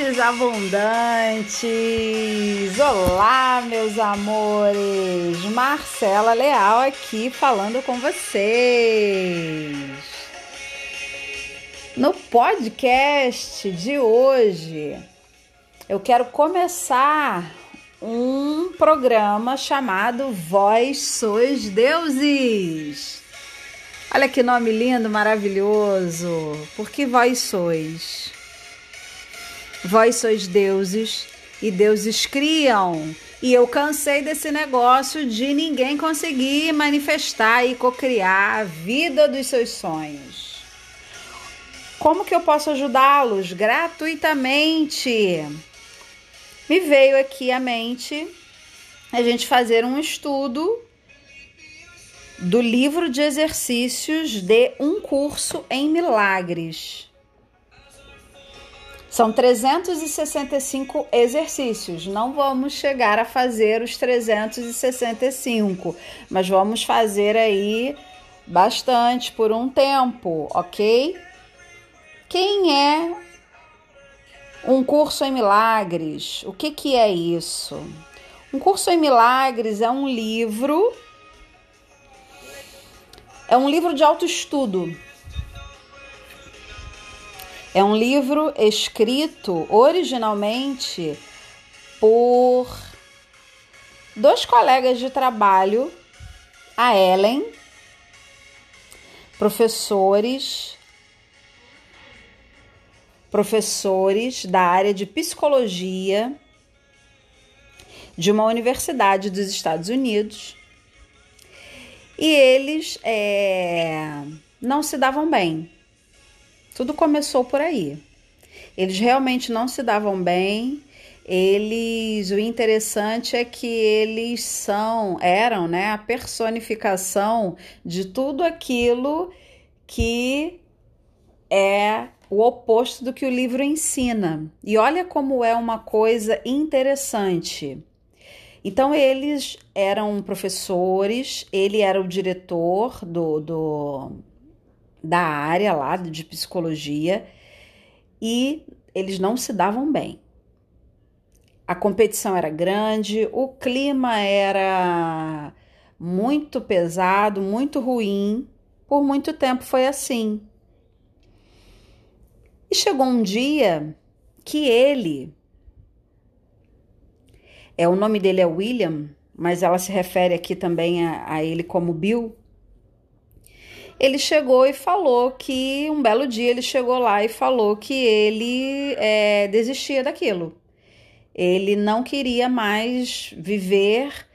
Abundantes! Olá, meus amores! Marcela Leal aqui falando com vocês. No podcast de hoje, eu quero começar um programa chamado Vós Sois Deuses. Olha que nome lindo, maravilhoso. Por que vós sois? Vós sois deuses e deuses criam. E eu cansei desse negócio de ninguém conseguir manifestar e cocriar a vida dos seus sonhos. Como que eu posso ajudá-los gratuitamente? Me veio aqui à mente a gente fazer um estudo do livro de exercícios de um curso em milagres. São 365 exercícios. Não vamos chegar a fazer os 365, mas vamos fazer aí bastante por um tempo, ok? Quem é um curso em milagres? O que, que é isso? Um curso em milagres é um livro, é um livro de autoestudo é um livro escrito originalmente por dois colegas de trabalho, a Ellen, professores professores da área de psicologia de uma universidade dos Estados Unidos e eles é, não se davam bem. Tudo começou por aí. Eles realmente não se davam bem. Eles, o interessante é que eles são, eram, né, a personificação de tudo aquilo que é o oposto do que o livro ensina. E olha como é uma coisa interessante. Então, eles eram professores, ele era o diretor do, do, da área lá de psicologia e eles não se davam bem. A competição era grande, o clima era muito pesado, muito ruim. Por muito tempo foi assim. E chegou um dia que ele é o nome dele é William, mas ela se refere aqui também a, a ele como Bill ele chegou e falou que um belo dia ele chegou lá e falou que ele é, desistia daquilo. Ele não queria mais viver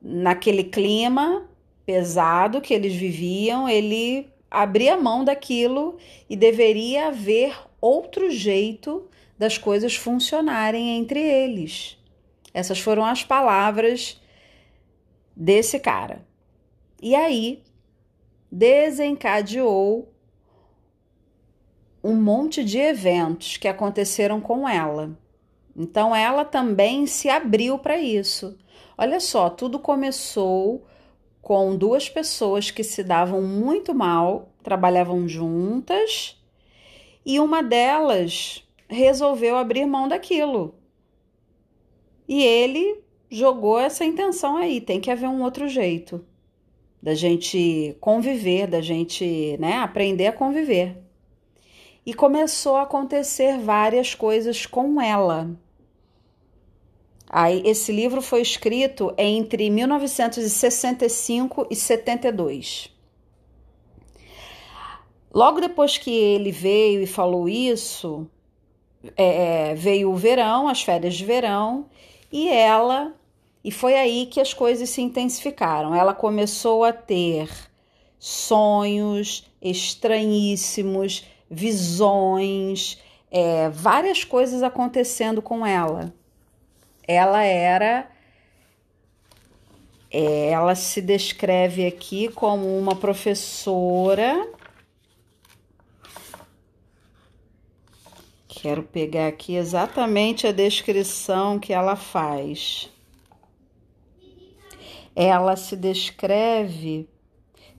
naquele clima pesado que eles viviam, ele abria mão daquilo e deveria haver outro jeito das coisas funcionarem entre eles. Essas foram as palavras desse cara. E aí desencadeou um monte de eventos que aconteceram com ela. Então ela também se abriu para isso. Olha só, tudo começou com duas pessoas que se davam muito mal, trabalhavam juntas, e uma delas resolveu abrir mão daquilo. E ele jogou essa intenção aí, tem que haver um outro jeito da gente conviver, da gente né, aprender a conviver. E começou a acontecer várias coisas com ela. Aí, esse livro foi escrito entre 1965 e 72. Logo depois que ele veio e falou isso, é, é veio o verão, as férias de verão, e ela e foi aí que as coisas se intensificaram. Ela começou a ter sonhos estranhíssimos, visões, é, várias coisas acontecendo com ela. Ela era. É, ela se descreve aqui como uma professora. Quero pegar aqui exatamente a descrição que ela faz ela se descreve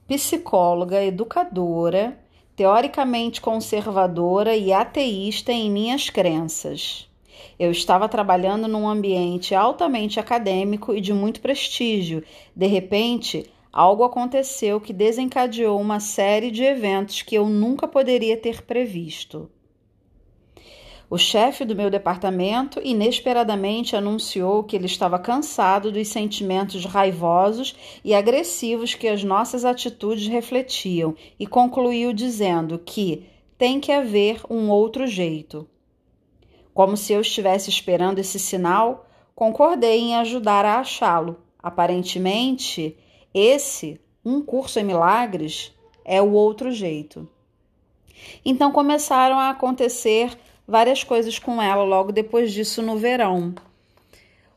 psicóloga, educadora, teoricamente conservadora e ateísta em minhas crenças. Eu estava trabalhando num ambiente altamente acadêmico e de muito prestígio. De repente, algo aconteceu que desencadeou uma série de eventos que eu nunca poderia ter previsto. O chefe do meu departamento inesperadamente anunciou que ele estava cansado dos sentimentos raivosos e agressivos que as nossas atitudes refletiam e concluiu dizendo que tem que haver um outro jeito. Como se eu estivesse esperando esse sinal, concordei em ajudar a achá-lo. Aparentemente, esse, um curso em milagres, é o outro jeito. Então começaram a acontecer várias coisas com ela logo depois disso no verão.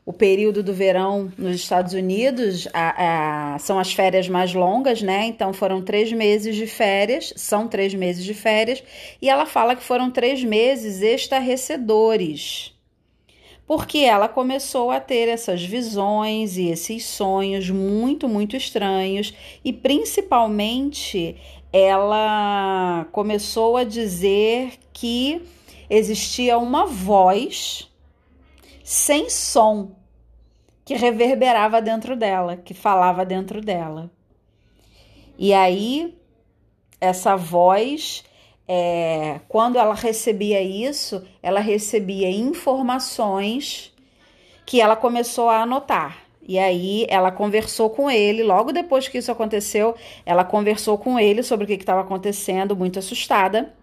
O período do verão nos Estados Unidos a, a, são as férias mais longas, né? Então foram três meses de férias, são três meses de férias, e ela fala que foram três meses estarrecedores porque ela começou a ter essas visões e esses sonhos muito, muito estranhos e principalmente ela começou a dizer que existia uma voz sem som que reverberava dentro dela, que falava dentro dela. E aí, essa voz, é, quando ela recebia isso, ela recebia informações que ela começou a anotar. E aí ela conversou com ele, logo depois que isso aconteceu, ela conversou com ele sobre o que estava acontecendo, muito assustada.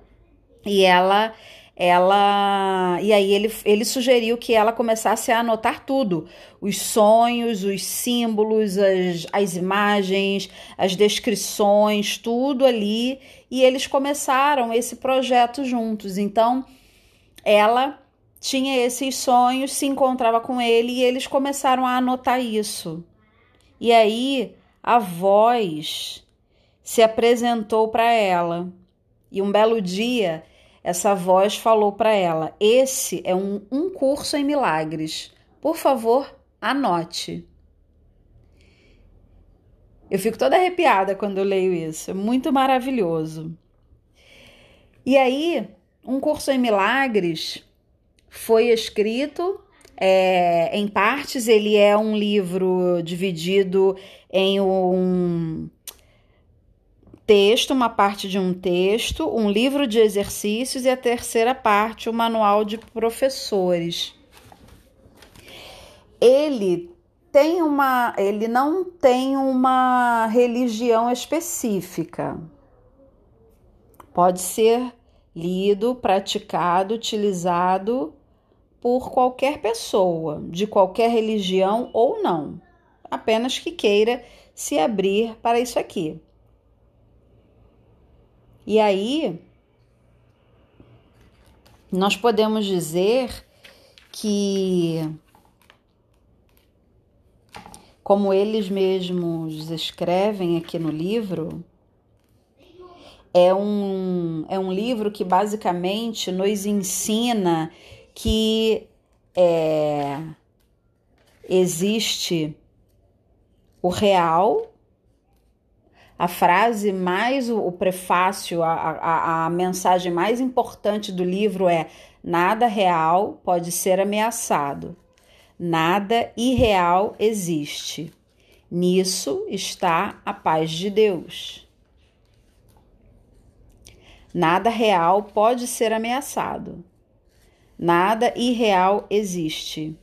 E ela ela e aí ele, ele sugeriu que ela começasse a anotar tudo. Os sonhos os símbolos as, as imagens as descrições tudo ali. E eles começaram esse projeto juntos. Então ela tinha esses sonhos se encontrava com ele e eles começaram a anotar isso. E aí a voz se apresentou para ela. E um belo dia essa voz falou para ela: Esse é um, um curso em milagres. Por favor, anote. Eu fico toda arrepiada quando eu leio isso. É muito maravilhoso. E aí, um curso em milagres foi escrito é, em partes. Ele é um livro dividido em um texto, uma parte de um texto, um livro de exercícios e a terceira parte, o manual de professores. Ele tem uma, ele não tem uma religião específica. Pode ser lido, praticado, utilizado por qualquer pessoa, de qualquer religião ou não, apenas que queira se abrir para isso aqui. E aí, nós podemos dizer que, como eles mesmos escrevem aqui no livro, é um, é um livro que basicamente nos ensina que é, existe o real a frase mais o, o prefácio, a, a, a mensagem mais importante do livro é: nada real pode ser ameaçado, nada irreal existe. Nisso está a paz de Deus. Nada real pode ser ameaçado. Nada irreal existe.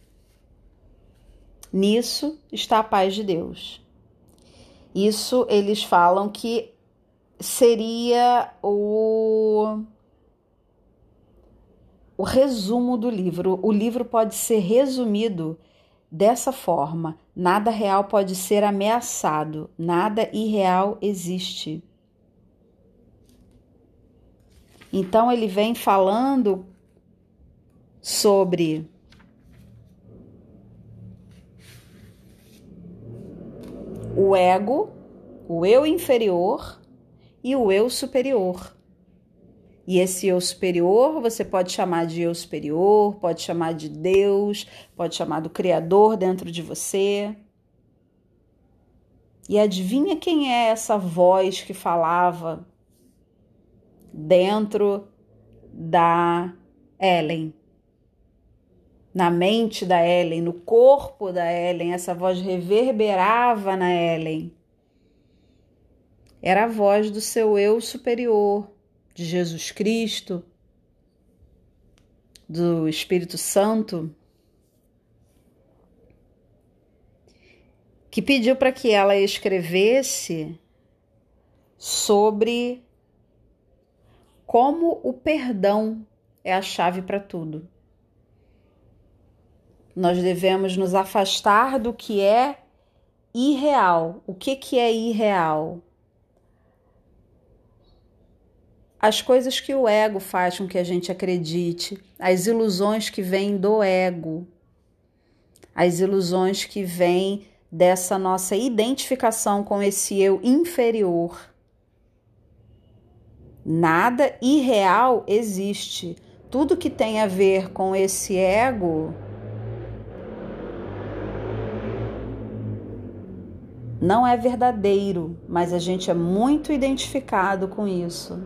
Nisso está a paz de Deus. Isso eles falam que seria o o resumo do livro. O livro pode ser resumido dessa forma: nada real pode ser ameaçado, nada irreal existe. Então ele vem falando sobre o ego, o eu inferior e o eu superior. E esse eu superior você pode chamar de eu superior, pode chamar de Deus, pode chamar do Criador dentro de você. E adivinha quem é essa voz que falava dentro da Ellen. Na mente da Ellen, no corpo da Ellen, essa voz reverberava na Ellen. Era a voz do seu eu superior, de Jesus Cristo, do Espírito Santo, que pediu para que ela escrevesse sobre como o perdão é a chave para tudo. Nós devemos nos afastar do que é irreal. O que, que é irreal? As coisas que o ego faz com que a gente acredite, as ilusões que vêm do ego, as ilusões que vêm dessa nossa identificação com esse eu inferior. Nada irreal existe. Tudo que tem a ver com esse ego não é verdadeiro, mas a gente é muito identificado com isso.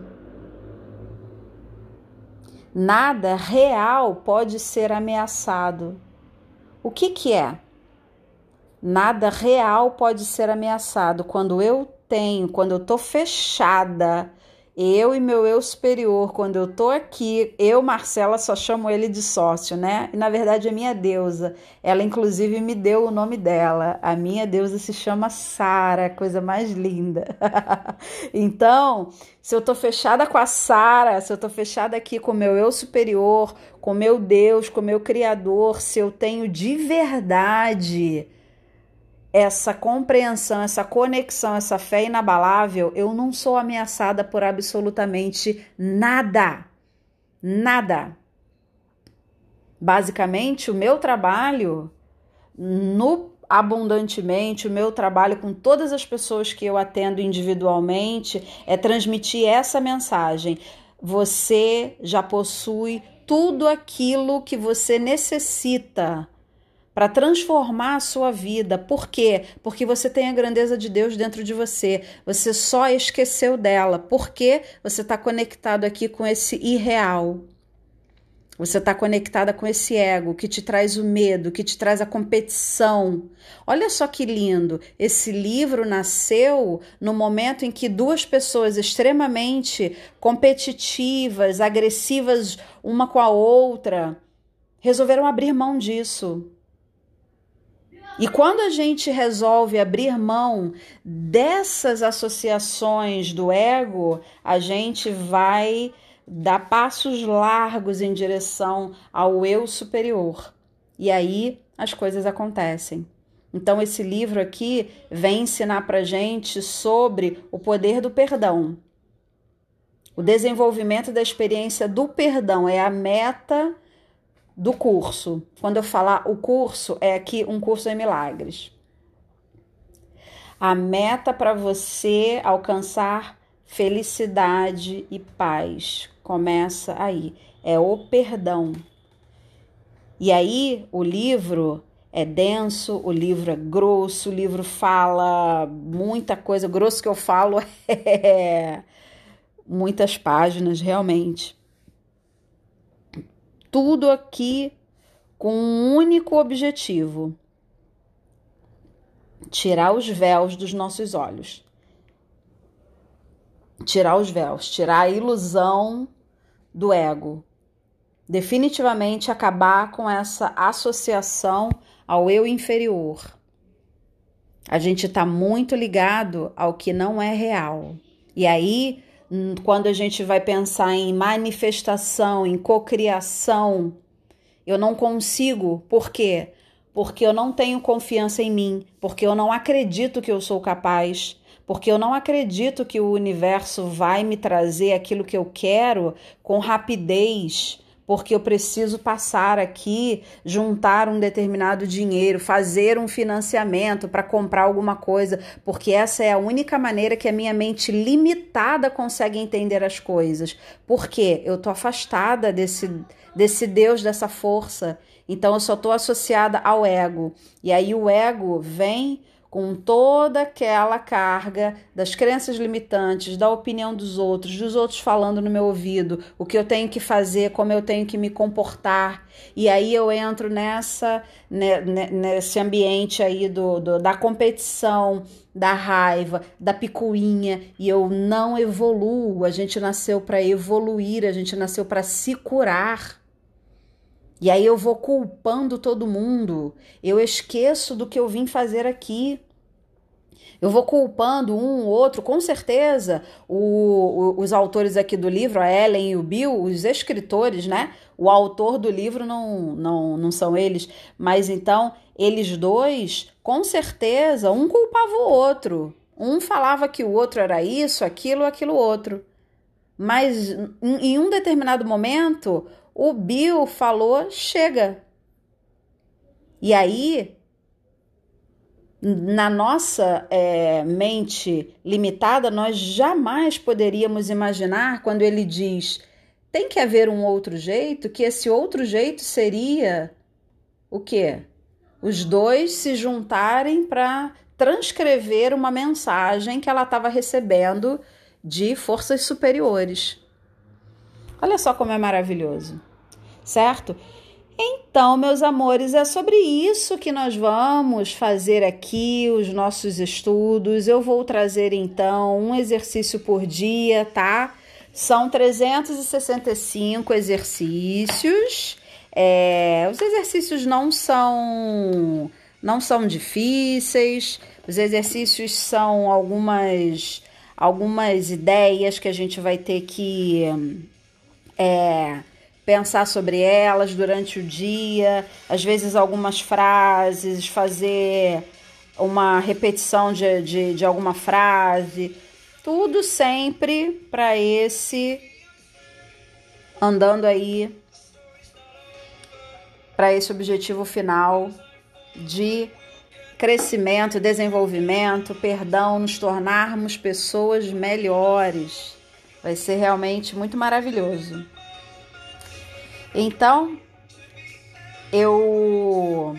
Nada real pode ser ameaçado. O que, que é? Nada real pode ser ameaçado quando eu tenho, quando eu estou fechada eu e meu eu superior, quando eu tô aqui, eu, Marcela, só chamo ele de sócio, né? E na verdade é minha deusa. Ela, inclusive, me deu o nome dela. A minha deusa se chama Sara, coisa mais linda. então, se eu tô fechada com a Sara, se eu tô fechada aqui com meu eu superior, com meu Deus, com meu Criador, se eu tenho de verdade essa compreensão, essa conexão, essa fé inabalável, eu não sou ameaçada por absolutamente nada. Nada. Basicamente, o meu trabalho no abundantemente, o meu trabalho com todas as pessoas que eu atendo individualmente é transmitir essa mensagem. Você já possui tudo aquilo que você necessita para transformar a sua vida. Por quê? Porque você tem a grandeza de Deus dentro de você. Você só esqueceu dela. Porque você está conectado aqui com esse irreal. Você está conectada com esse ego que te traz o medo, que te traz a competição. Olha só que lindo! Esse livro nasceu no momento em que duas pessoas extremamente competitivas, agressivas uma com a outra, resolveram abrir mão disso. E quando a gente resolve abrir mão dessas associações do ego, a gente vai dar passos largos em direção ao eu superior. E aí as coisas acontecem. Então, esse livro aqui vem ensinar para gente sobre o poder do perdão. O desenvolvimento da experiência do perdão é a meta do curso. Quando eu falar o curso, é aqui um curso em milagres. A meta para você alcançar felicidade e paz começa aí, é o perdão. E aí o livro é denso, o livro é grosso, o livro fala muita coisa, grosso que eu falo é muitas páginas realmente tudo aqui com um único objetivo: tirar os véus dos nossos olhos. Tirar os véus, tirar a ilusão do ego. Definitivamente acabar com essa associação ao eu inferior. A gente está muito ligado ao que não é real. E aí quando a gente vai pensar em manifestação, em cocriação, eu não consigo. Por quê? Porque eu não tenho confiança em mim, porque eu não acredito que eu sou capaz, porque eu não acredito que o universo vai me trazer aquilo que eu quero com rapidez porque eu preciso passar aqui, juntar um determinado dinheiro, fazer um financiamento para comprar alguma coisa, porque essa é a única maneira que a minha mente limitada consegue entender as coisas. Porque eu tô afastada desse desse Deus, dessa força. Então eu só tô associada ao ego. E aí o ego vem com toda aquela carga das crenças limitantes, da opinião dos outros, dos outros falando no meu ouvido, o que eu tenho que fazer, como eu tenho que me comportar. E aí eu entro nessa né, né nesse ambiente aí do, do, da competição, da raiva, da picuinha, e eu não evoluo. A gente nasceu para evoluir, a gente nasceu para se curar. E aí eu vou culpando todo mundo. Eu esqueço do que eu vim fazer aqui. Eu vou culpando um, outro, com certeza. O, o, os autores aqui do livro, a Ellen e o Bill, os escritores, né? O autor do livro não, não, não são eles, mas então eles dois, com certeza, um culpava o outro. Um falava que o outro era isso, aquilo, aquilo outro. Mas em um determinado momento, o Bill falou: chega. E aí, na nossa é, mente limitada, nós jamais poderíamos imaginar quando ele diz: tem que haver um outro jeito, que esse outro jeito seria o quê? Os dois se juntarem para transcrever uma mensagem que ela estava recebendo de forças superiores. Olha só como é maravilhoso, certo? Então, meus amores, é sobre isso que nós vamos fazer aqui os nossos estudos. Eu vou trazer então um exercício por dia, tá? São 365 exercícios. É, os exercícios não são não são difíceis. Os exercícios são algumas algumas ideias que a gente vai ter que é, pensar sobre elas durante o dia, às vezes algumas frases, fazer uma repetição de, de, de alguma frase, tudo sempre para esse andando aí para esse objetivo final de crescimento, desenvolvimento, perdão, nos tornarmos pessoas melhores. Vai ser realmente muito maravilhoso. Então, eu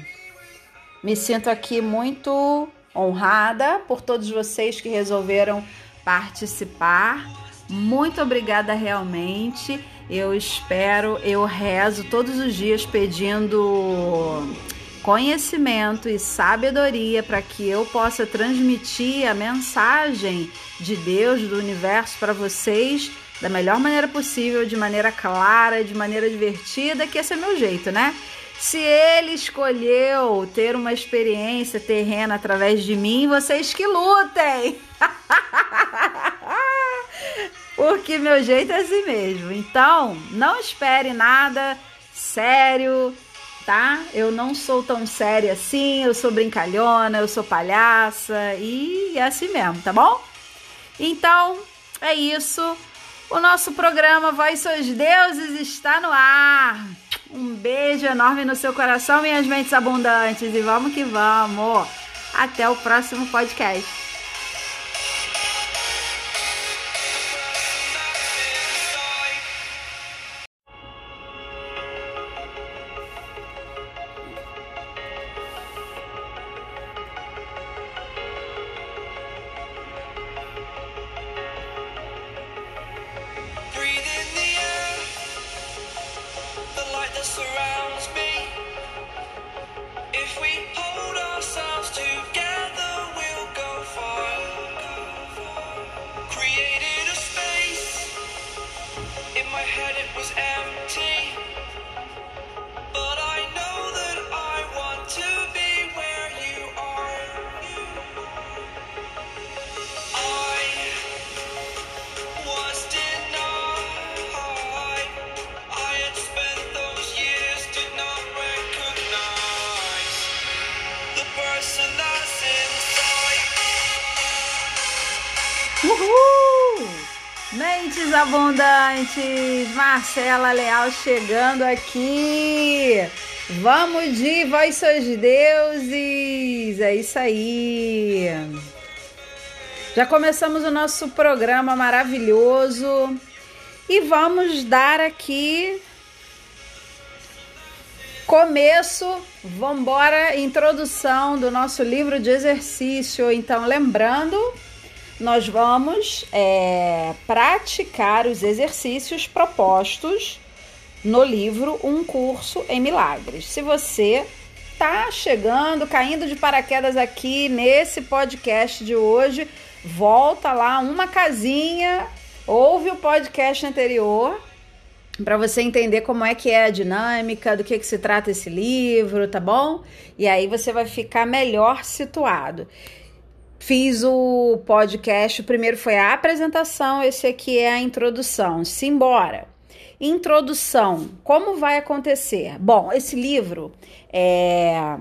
me sinto aqui muito honrada por todos vocês que resolveram participar. Muito obrigada realmente. Eu espero, eu rezo todos os dias pedindo conhecimento e sabedoria para que eu possa transmitir a mensagem de Deus, do universo para vocês da melhor maneira possível, de maneira clara, de maneira divertida, que esse é meu jeito, né? Se ele escolheu ter uma experiência terrena através de mim, vocês que lutem! Porque meu jeito é assim mesmo. Então, não espere nada sério, tá? Eu não sou tão séria assim, eu sou brincalhona, eu sou palhaça e é assim mesmo, tá bom? Então, é isso. O nosso programa Voz Sois Deuses está no ar. Um beijo enorme no seu coração, minhas mentes abundantes. E vamos que vamos. Até o próximo podcast. Abundantes, Marcela Leal chegando aqui. Vamos de Vós Sois Deuses. É isso aí. Já começamos o nosso programa maravilhoso e vamos dar aqui Começo, vamos embora, introdução do nosso livro de exercício. Então, lembrando, nós vamos é, praticar os exercícios propostos no livro Um Curso em Milagres. Se você tá chegando, caindo de paraquedas aqui nesse podcast de hoje, volta lá uma casinha, ouve o podcast anterior para você entender como é que é a dinâmica, do que, que se trata esse livro, tá bom? E aí você vai ficar melhor situado. Fiz o podcast, o primeiro foi a apresentação, esse aqui é a introdução. Simbora! Introdução. Como vai acontecer? Bom, esse livro é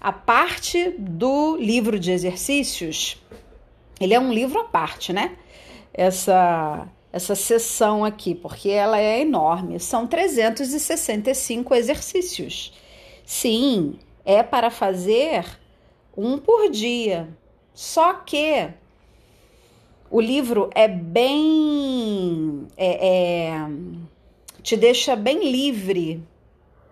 a parte do livro de exercícios. Ele é um livro à parte, né? Essa essa sessão aqui, porque ela é enorme. São 365 exercícios. Sim, é para fazer um por dia. Só que o livro é bem. É, é, te deixa bem livre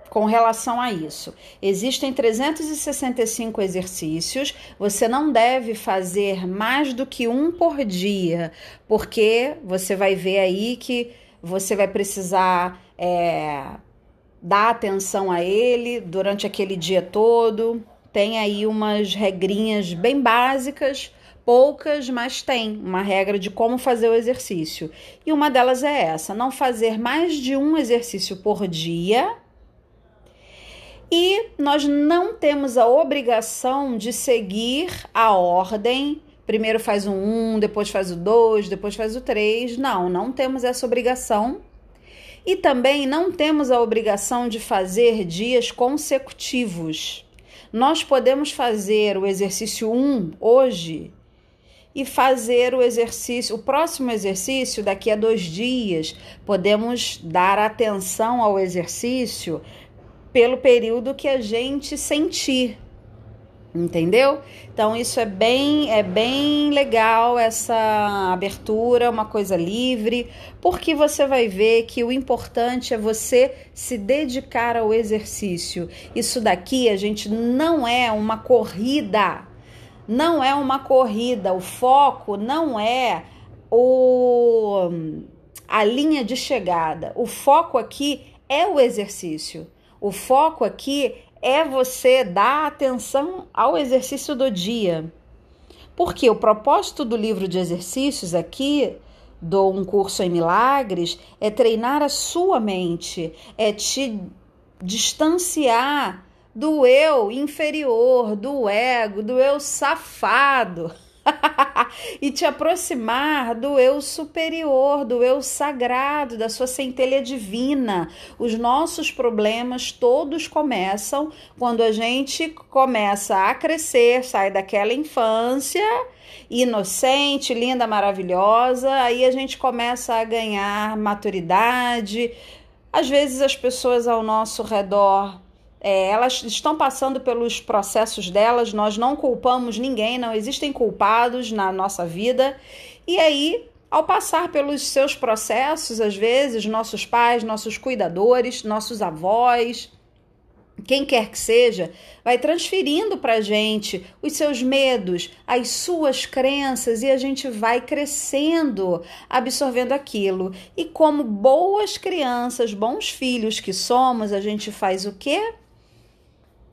com relação a isso. Existem 365 exercícios, você não deve fazer mais do que um por dia, porque você vai ver aí que você vai precisar é, dar atenção a ele durante aquele dia todo. Tem aí umas regrinhas bem básicas poucas, mas tem uma regra de como fazer o exercício. E uma delas é essa: não fazer mais de um exercício por dia. E nós não temos a obrigação de seguir a ordem. Primeiro faz o um, depois faz o dois, depois faz o três. Não, não temos essa obrigação. E também não temos a obrigação de fazer dias consecutivos. Nós podemos fazer o exercício 1 um hoje e fazer o exercício, o próximo exercício daqui a dois dias. Podemos dar atenção ao exercício pelo período que a gente sentir. Entendeu? Então isso é bem é bem legal essa abertura, uma coisa livre, porque você vai ver que o importante é você se dedicar ao exercício. Isso daqui a gente não é uma corrida não é uma corrida, o foco não é o a linha de chegada. O foco aqui é o exercício. O foco aqui é você dar atenção ao exercício do dia. Porque o propósito do livro de exercícios aqui do Um Curso em Milagres é treinar a sua mente, é te distanciar do eu inferior, do ego, do eu safado. e te aproximar do eu superior, do eu sagrado, da sua centelha divina. Os nossos problemas todos começam quando a gente começa a crescer, sai daquela infância inocente, linda, maravilhosa, aí a gente começa a ganhar maturidade. Às vezes as pessoas ao nosso redor é, elas estão passando pelos processos delas, nós não culpamos ninguém, não existem culpados na nossa vida. E aí, ao passar pelos seus processos, às vezes, nossos pais, nossos cuidadores, nossos avós, quem quer que seja, vai transferindo para a gente os seus medos, as suas crenças e a gente vai crescendo, absorvendo aquilo. E como boas crianças, bons filhos que somos, a gente faz o quê?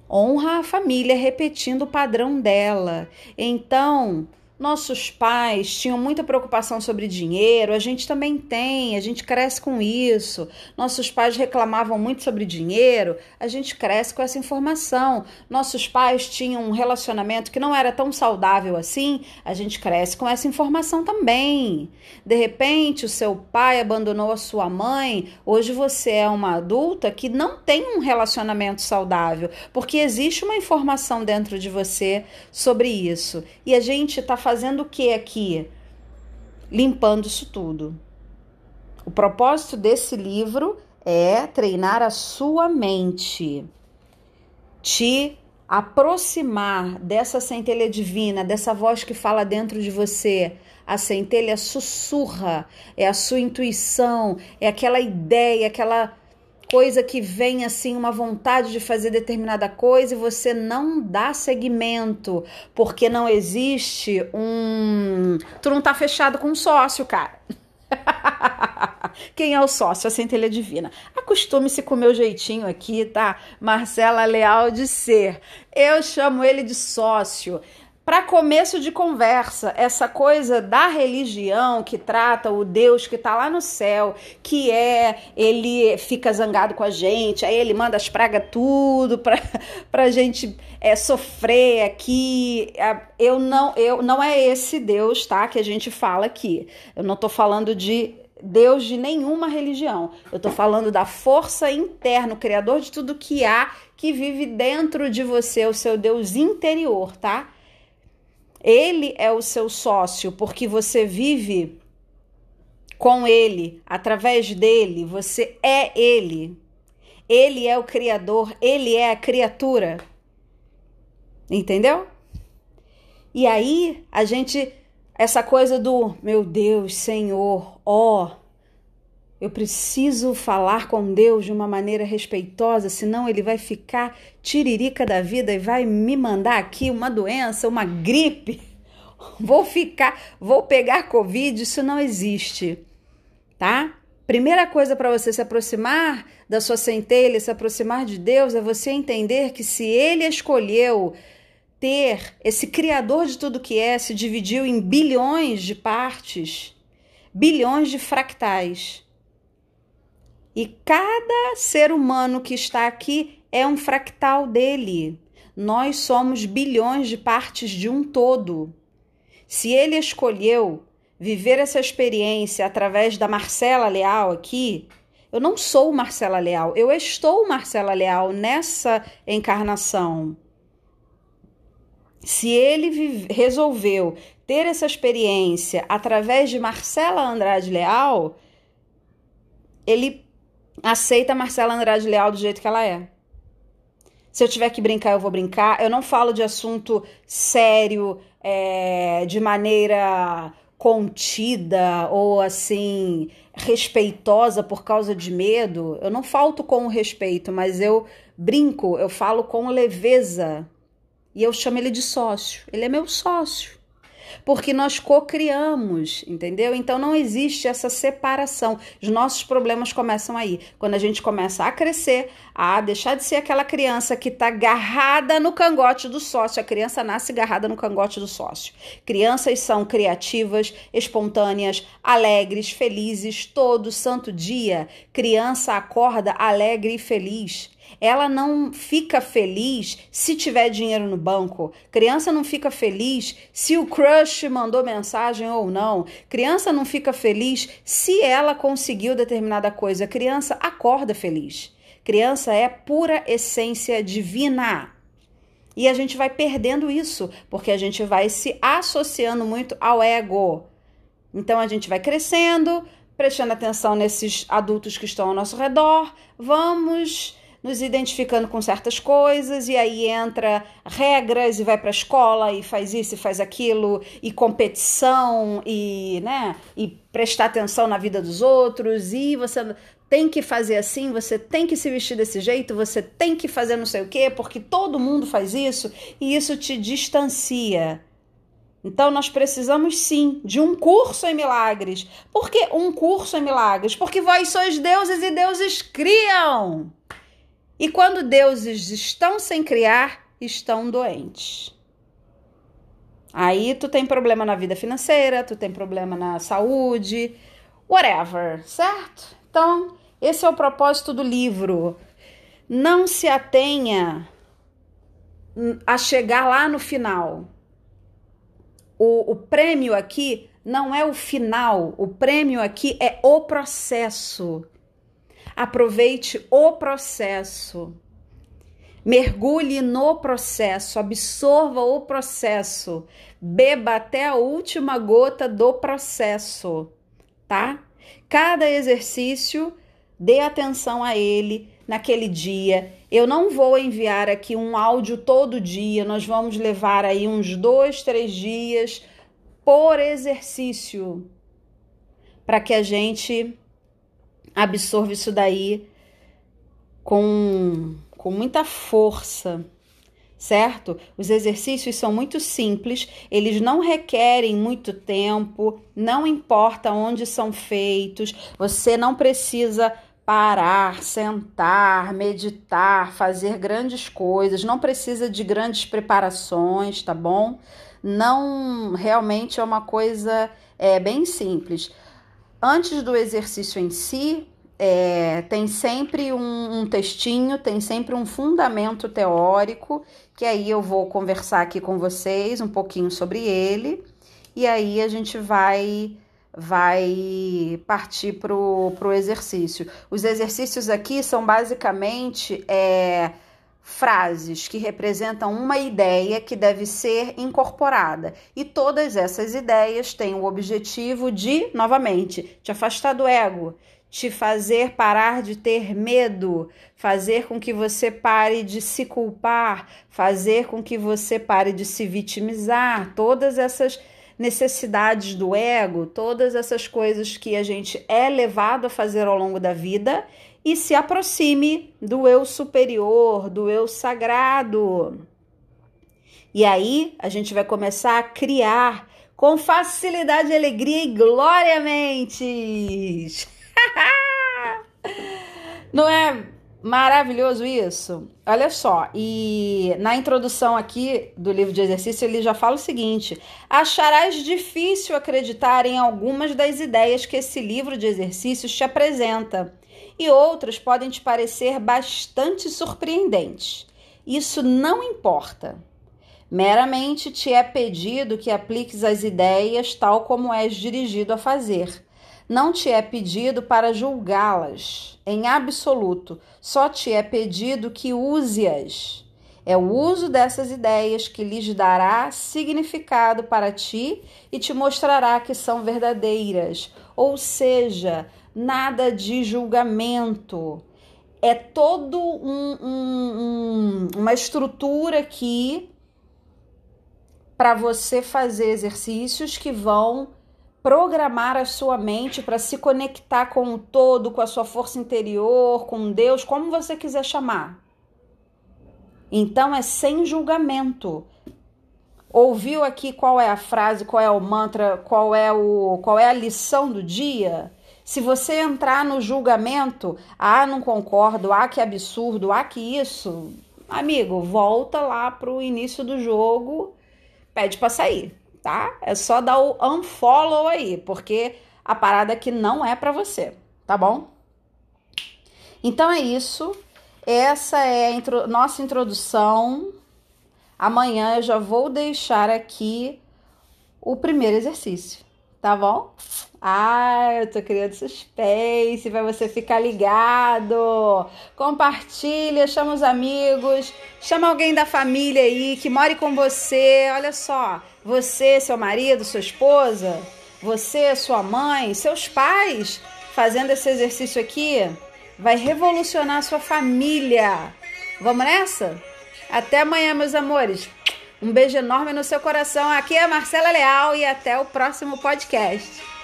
Honra a família repetindo o padrão dela. Então, nossos pais tinham muita preocupação sobre dinheiro, a gente também tem, a gente cresce com isso. Nossos pais reclamavam muito sobre dinheiro, a gente cresce com essa informação. Nossos pais tinham um relacionamento que não era tão saudável assim, a gente cresce com essa informação também. De repente, o seu pai abandonou a sua mãe, hoje você é uma adulta que não tem um relacionamento saudável, porque existe uma informação dentro de você sobre isso. E a gente está fazendo o que aqui? Limpando isso tudo. O propósito desse livro é treinar a sua mente, te aproximar dessa centelha divina, dessa voz que fala dentro de você. A centelha sussurra, é a sua intuição, é aquela ideia, aquela coisa que vem assim, uma vontade de fazer determinada coisa e você não dá seguimento, porque não existe um. Tu não tá fechado com um sócio, cara. Quem é o sócio? A centelha divina. Acostume-se com o meu jeitinho aqui, tá? Marcela Leal de ser. Eu chamo ele de sócio para começo de conversa, essa coisa da religião que trata o Deus que está lá no céu, que é ele fica zangado com a gente, aí ele manda as pragas tudo para a gente é, sofrer aqui. Eu não, eu não é esse Deus, tá? Que a gente fala aqui. Eu não estou falando de Deus de nenhuma religião. Eu estou falando da força interna, o criador de tudo que há, que vive dentro de você, o seu Deus interior, tá? Ele é o seu sócio porque você vive com ele, através dele, você é ele. Ele é o criador, ele é a criatura. Entendeu? E aí a gente essa coisa do meu Deus, Senhor, ó, eu preciso falar com Deus de uma maneira respeitosa, senão ele vai ficar tiririca da vida e vai me mandar aqui uma doença, uma gripe. Vou ficar, vou pegar Covid, isso não existe, tá? Primeira coisa para você se aproximar da sua centelha, se aproximar de Deus, é você entender que se ele escolheu ter esse criador de tudo que é, se dividiu em bilhões de partes, bilhões de fractais e cada ser humano que está aqui é um fractal dele. Nós somos bilhões de partes de um todo. Se ele escolheu viver essa experiência através da Marcela Leal aqui, eu não sou Marcela Leal, eu estou Marcela Leal nessa encarnação. Se ele resolveu ter essa experiência através de Marcela Andrade Leal, ele aceita a Marcela Andrade Leal do jeito que ela é. Se eu tiver que brincar, eu vou brincar. Eu não falo de assunto sério, é, de maneira contida ou assim respeitosa por causa de medo. Eu não falto com respeito, mas eu brinco, eu falo com leveza. E eu chamo ele de sócio. Ele é meu sócio porque nós co-criamos, entendeu? Então não existe essa separação. Os nossos problemas começam aí, quando a gente começa a crescer, a deixar de ser aquela criança que está agarrada no cangote do sócio. A criança nasce agarrada no cangote do sócio. Crianças são criativas, espontâneas, alegres, felizes todo santo dia. Criança acorda alegre e feliz. Ela não fica feliz se tiver dinheiro no banco. Criança não fica feliz se o crush mandou mensagem ou não. Criança não fica feliz se ela conseguiu determinada coisa. Criança acorda feliz. Criança é pura essência divina. E a gente vai perdendo isso, porque a gente vai se associando muito ao ego. Então a gente vai crescendo, prestando atenção nesses adultos que estão ao nosso redor, vamos nos identificando com certas coisas e aí entra regras e vai para a escola e faz isso e faz aquilo e competição e, né, e prestar atenção na vida dos outros e você tem que fazer assim, você tem que se vestir desse jeito, você tem que fazer não sei o quê, porque todo mundo faz isso e isso te distancia. Então nós precisamos sim de um curso em milagres. Por que um curso em milagres? Porque vós sois deuses e deuses criam. E quando deuses estão sem criar, estão doentes. Aí tu tem problema na vida financeira, tu tem problema na saúde, whatever, certo? Então, esse é o propósito do livro. Não se atenha a chegar lá no final. O, o prêmio aqui não é o final, o prêmio aqui é o processo. Aproveite o processo. Mergulhe no processo, absorva o processo, beba até a última gota do processo, tá? Cada exercício, dê atenção a ele naquele dia. Eu não vou enviar aqui um áudio todo dia, nós vamos levar aí uns dois, três dias por exercício para que a gente absorva isso daí com, com muita força, certo? Os exercícios são muito simples, eles não requerem muito tempo, não importa onde são feitos, você não precisa parar, sentar, meditar, fazer grandes coisas, não precisa de grandes preparações, tá bom? Não realmente é uma coisa é, bem simples. Antes do exercício em si, é, tem sempre um, um, textinho, tem sempre um fundamento teórico, que aí eu vou conversar aqui com vocês um pouquinho sobre ele, e aí a gente vai vai partir para o exercício. Os exercícios aqui são basicamente é, frases que representam uma ideia que deve ser incorporada. E todas essas ideias têm o objetivo de, novamente, te afastar do ego, te fazer parar de ter medo, fazer com que você pare de se culpar, fazer com que você pare de se vitimizar. Todas essas necessidades do ego, todas essas coisas que a gente é levado a fazer ao longo da vida e se aproxime do eu superior, do eu sagrado. E aí a gente vai começar a criar com facilidade, alegria e glória mentes. Não é Maravilhoso isso. Olha só, e na introdução aqui do livro de exercício ele já fala o seguinte: acharás difícil acreditar em algumas das ideias que esse livro de exercícios te apresenta, e outras podem te parecer bastante surpreendentes. Isso não importa. Meramente te é pedido que apliques as ideias tal como és dirigido a fazer não te é pedido para julgá-las em absoluto, só te é pedido que use-as. É o uso dessas ideias que lhes dará significado para ti e te mostrará que são verdadeiras. Ou seja, nada de julgamento. É todo um, um, um, uma estrutura aqui para você fazer exercícios que vão programar a sua mente para se conectar com o todo, com a sua força interior, com Deus, como você quiser chamar. Então é sem julgamento. Ouviu aqui qual é a frase, qual é o mantra, qual é o qual é a lição do dia? Se você entrar no julgamento, ah, não concordo, ah, que absurdo, ah, que isso, amigo, volta lá pro início do jogo, pede para sair tá? É só dar o unfollow aí, porque a parada aqui não é para você, tá bom? Então é isso. Essa é a intro nossa introdução. Amanhã eu já vou deixar aqui o primeiro exercício, tá bom? Ah, eu tô criando suspense para você ficar ligado. Compartilha, chama os amigos, chama alguém da família aí que more com você. Olha só, você, seu marido, sua esposa, você, sua mãe, seus pais, fazendo esse exercício aqui, vai revolucionar a sua família. Vamos nessa? Até amanhã, meus amores. Um beijo enorme no seu coração. Aqui é a Marcela Leal e até o próximo podcast.